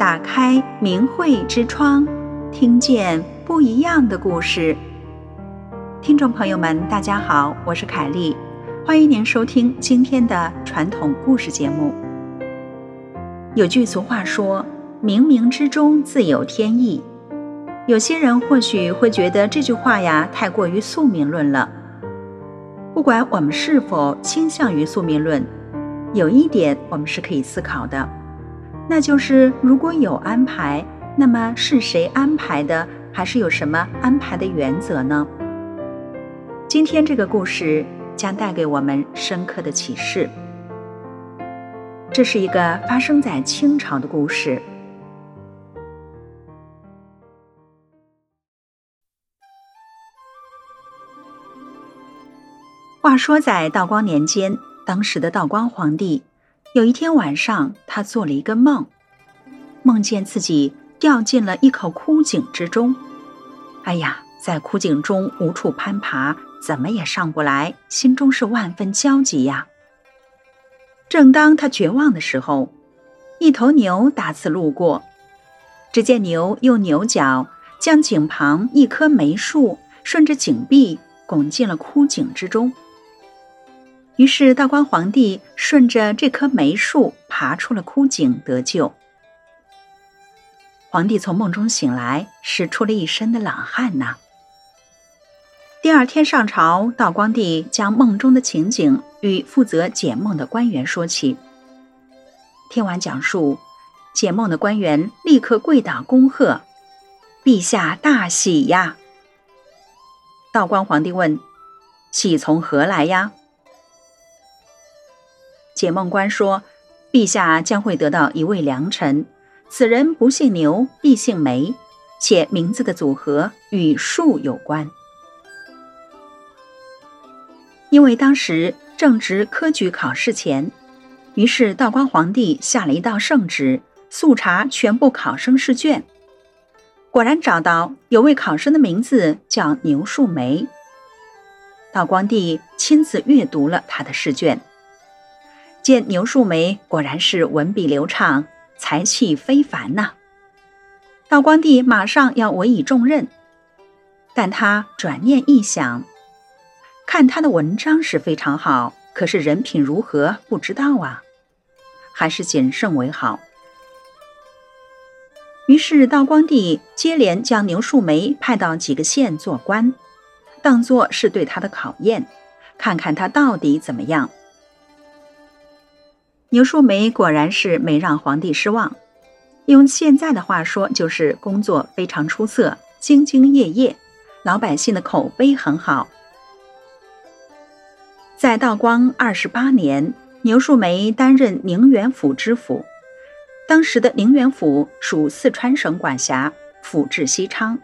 打开明慧之窗，听见不一样的故事。听众朋友们，大家好，我是凯丽，欢迎您收听今天的传统故事节目。有句俗话说：“冥冥之中自有天意。”有些人或许会觉得这句话呀太过于宿命论了。不管我们是否倾向于宿命论，有一点我们是可以思考的。那就是如果有安排，那么是谁安排的？还是有什么安排的原则呢？今天这个故事将带给我们深刻的启示。这是一个发生在清朝的故事。话说在道光年间，当时的道光皇帝。有一天晚上，他做了一个梦，梦见自己掉进了一口枯井之中。哎呀，在枯井中无处攀爬，怎么也上不来，心中是万分焦急呀。正当他绝望的时候，一头牛打刺路过，只见牛用牛角将井旁一棵梅树顺着井壁拱进了枯井之中。于是道光皇帝顺着这棵梅树爬出了枯井得救。皇帝从梦中醒来，是出了一身的冷汗呐。第二天上朝，道光帝将梦中的情景与负责解梦的官员说起。听完讲述，解梦的官员立刻跪倒恭贺：“陛下大喜呀！”道光皇帝问：“喜从何来呀？”解梦官说：“陛下将会得到一位良臣，此人不姓牛，必姓梅，且名字的组合与树有关。因为当时正值科举考试前，于是道光皇帝下了一道圣旨，速查全部考生试卷，果然找到有位考生的名字叫牛树梅。道光帝亲自阅读了他的试卷。”见牛树梅果然是文笔流畅，才气非凡呐、道光帝马上要委以重任，但他转念一想，看他的文章是非常好，可是人品如何不知道啊，还是谨慎为好。于是道光帝接连将牛树梅派到几个县做官，当作是对他的考验，看看他到底怎么样。牛树梅果然是没让皇帝失望，用现在的话说，就是工作非常出色，兢兢业业，老百姓的口碑很好。在道光二十八年，牛树梅担任宁远府知府，当时的宁远府属四川省管辖，府治西昌，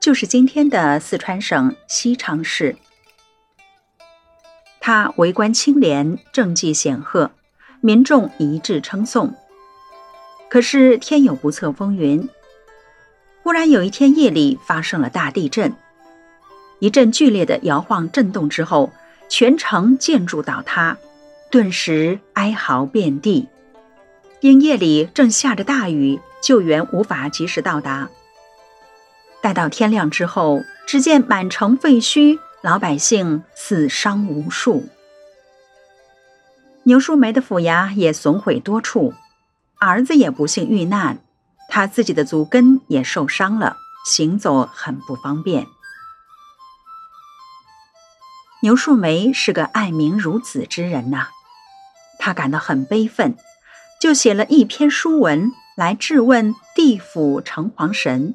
就是今天的四川省西昌市。他为官清廉，政绩显赫。民众一致称颂。可是天有不测风云，忽然有一天夜里发生了大地震，一阵剧烈的摇晃震动之后，全城建筑倒塌，顿时哀嚎遍地。因夜里正下着大雨，救援无法及时到达。待到天亮之后，只见满城废墟，老百姓死伤无数。牛树梅的府衙也损毁多处，儿子也不幸遇难，他自己的足跟也受伤了，行走很不方便。牛树梅是个爱民如子之人呐、他感到很悲愤，就写了一篇书文来质问地府城隍神。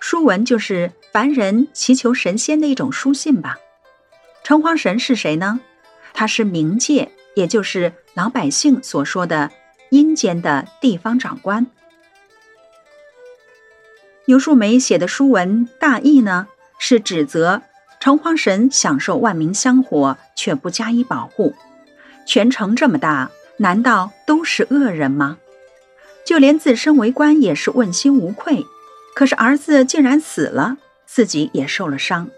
书文就是凡人祈求神仙的一种书信吧。城隍神是谁呢？他是冥界，也就是老百姓所说的阴间的地方长官。牛树梅写的书文大意呢，是指责城隍神享受万民香火，却不加以保护。全城这么大，难道都是恶人吗？就连自身为官也是问心无愧，可是儿子竟然死了，自己也受了伤。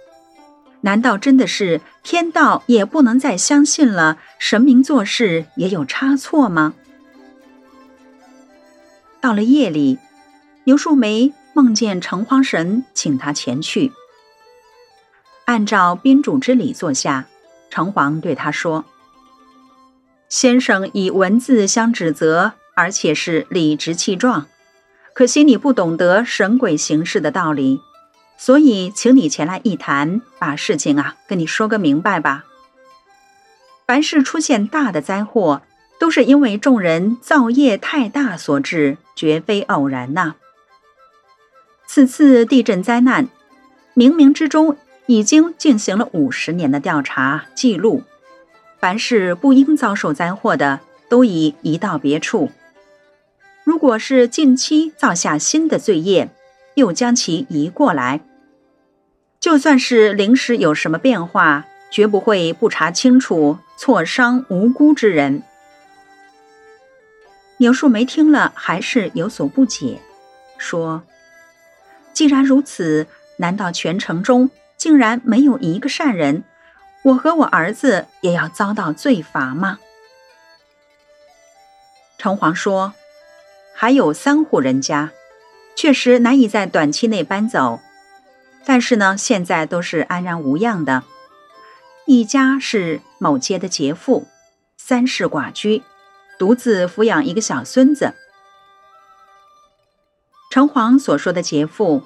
难道真的是天道也不能再相信了？神明做事也有差错吗？到了夜里，牛树梅梦见城隍神请他前去，按照宾主之礼坐下。城隍对他说：“先生以文字相指责，而且是理直气壮，可惜你不懂得神鬼行事的道理，所以请你前来一谈，把事情啊跟你说个明白吧。凡是出现大的灾祸，都是因为众人造业太大所致，绝非偶然呐。此次地震灾难，冥冥之中已经进行了五十年的调查记录，凡是不应遭受灾祸的，都已移到别处。如果是近期造下新的罪业，又将其移过来，就算是临时有什么变化，绝不会不查清楚，挫伤无辜之人。牛树梅听了，还是有所不解，说：“既然如此，难道全城中竟然没有一个善人？我和我儿子也要遭到罪罚吗？”城隍说：“还有三户人家，确实难以在短期内搬走，但是呢，现在都是安然无恙的。一家是某街的劫妇，三世寡居。”独自抚养一个小孙子。城隍所说的劫妇，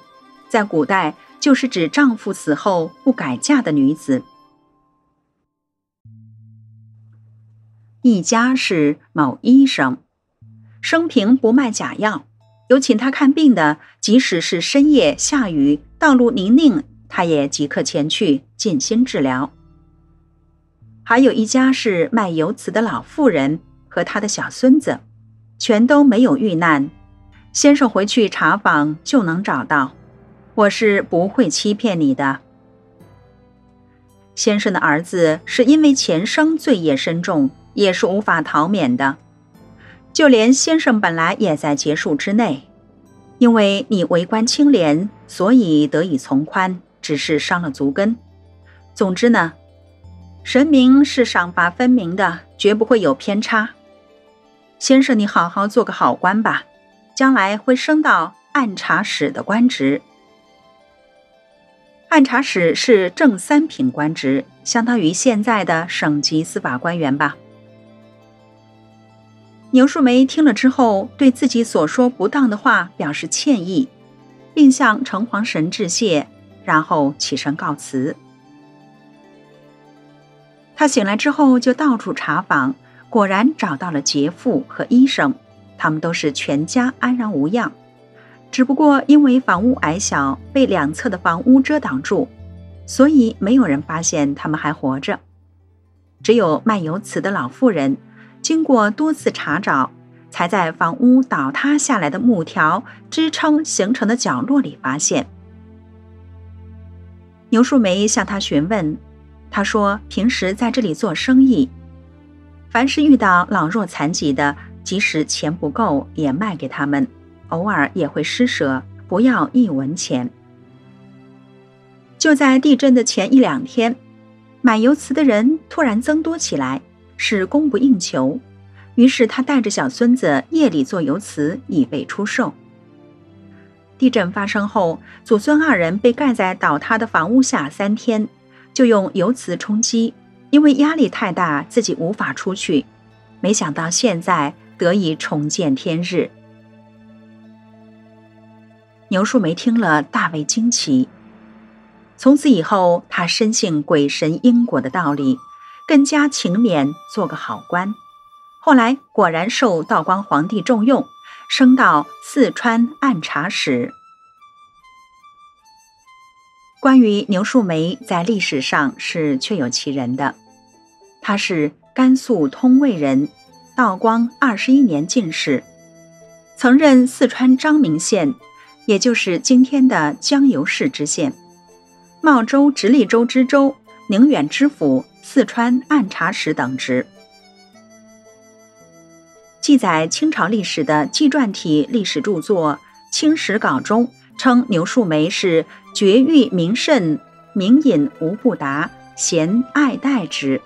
在古代就是指丈夫死后不改嫁的女子。一家是某医生，生平不卖假药，有请他看病的，即使是深夜下雨、道路泥泞，他也即刻前去尽心治疗。还有一家是卖油瓷的老妇人。和他的小孙子，全都没有遇难。先生回去查访就能找到，我是不会欺骗你的。先生的儿子是因为前生罪业深重，也是无法逃免的。就连先生本来也在劫数之内，因为你为官清廉，所以得以从宽，只是伤了足根。总之呢，神明是赏罚分明的，绝不会有偏差。先生，你好好做个好官吧，将来会升到按察使的官职。按察使是正三品官职，相当于现在的省级司法官员吧。牛树梅听了之后，对自己所说不当的话表示歉意，并向城隍神致谢，然后起身告辞。他醒来之后就到处查访。果然找到了劫妇和医生，他们都是全家安然无恙，只不过因为房屋矮小，被两侧的房屋遮挡住，所以没有人发现他们还活着。只有卖油瓷的老妇人，经过多次查找，才在房屋倒塌下来的木条支撑形成的角落里发现。牛树梅向他询问，他说平时在这里做生意。凡是遇到老弱残疾的，即使钱不够，也卖给他们，偶尔也会施舍，不要一文钱。就在地震的前一两天，买油瓷的人突然增多起来，是供不应求。于是他带着小孙子夜里做油瓷，以备出售。地震发生后，祖孙二人被盖在倒塌的房屋下三天，就用油瓷充饥。因为压力太大，自己无法出去，没想到现在得以重见天日。牛树梅听了，大为惊奇。从此以后，她深信鬼神因果的道理，更加勤勉，做个好官。后来果然受道光皇帝重用，升到四川按察使。关于牛树梅，在历史上是确有其人的。他是甘肃通渭人，道光二十一年进士，曾任四川彰明县，也就是今天的江油市知县，茂州直隶州知州，宁远知府，四川按察使等职。记载清朝历史的纪传体历史著作《清史稿》中称牛树梅是绝育明慎，明隐无不达，贤爱戴之。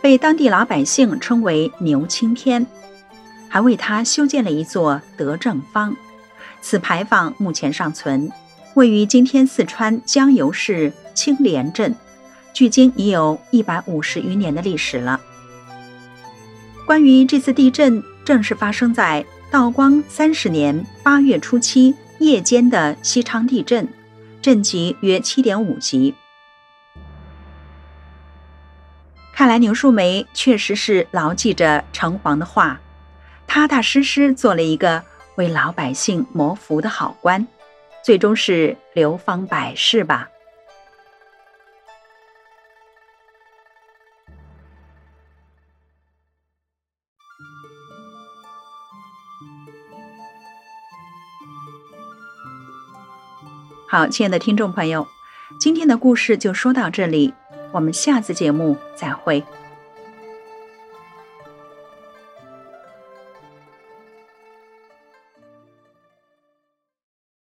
被当地老百姓称为“牛青天”，还为他修建了一座德政坊。此牌坊目前尚存，位于今天四川江油市青莲镇，距今已有一百五十余年的历史了。关于这次地震，正是发生在道光三十年八月初七夜间的西昌地震，震级约七点五级。看来牛树梅确实是牢记着城隍的话，踏踏实实做了一个为老百姓谋福的好官，最终是流芳百世吧。好，亲爱的听众朋友，今天的故事就说到这里，我们下次节目再会。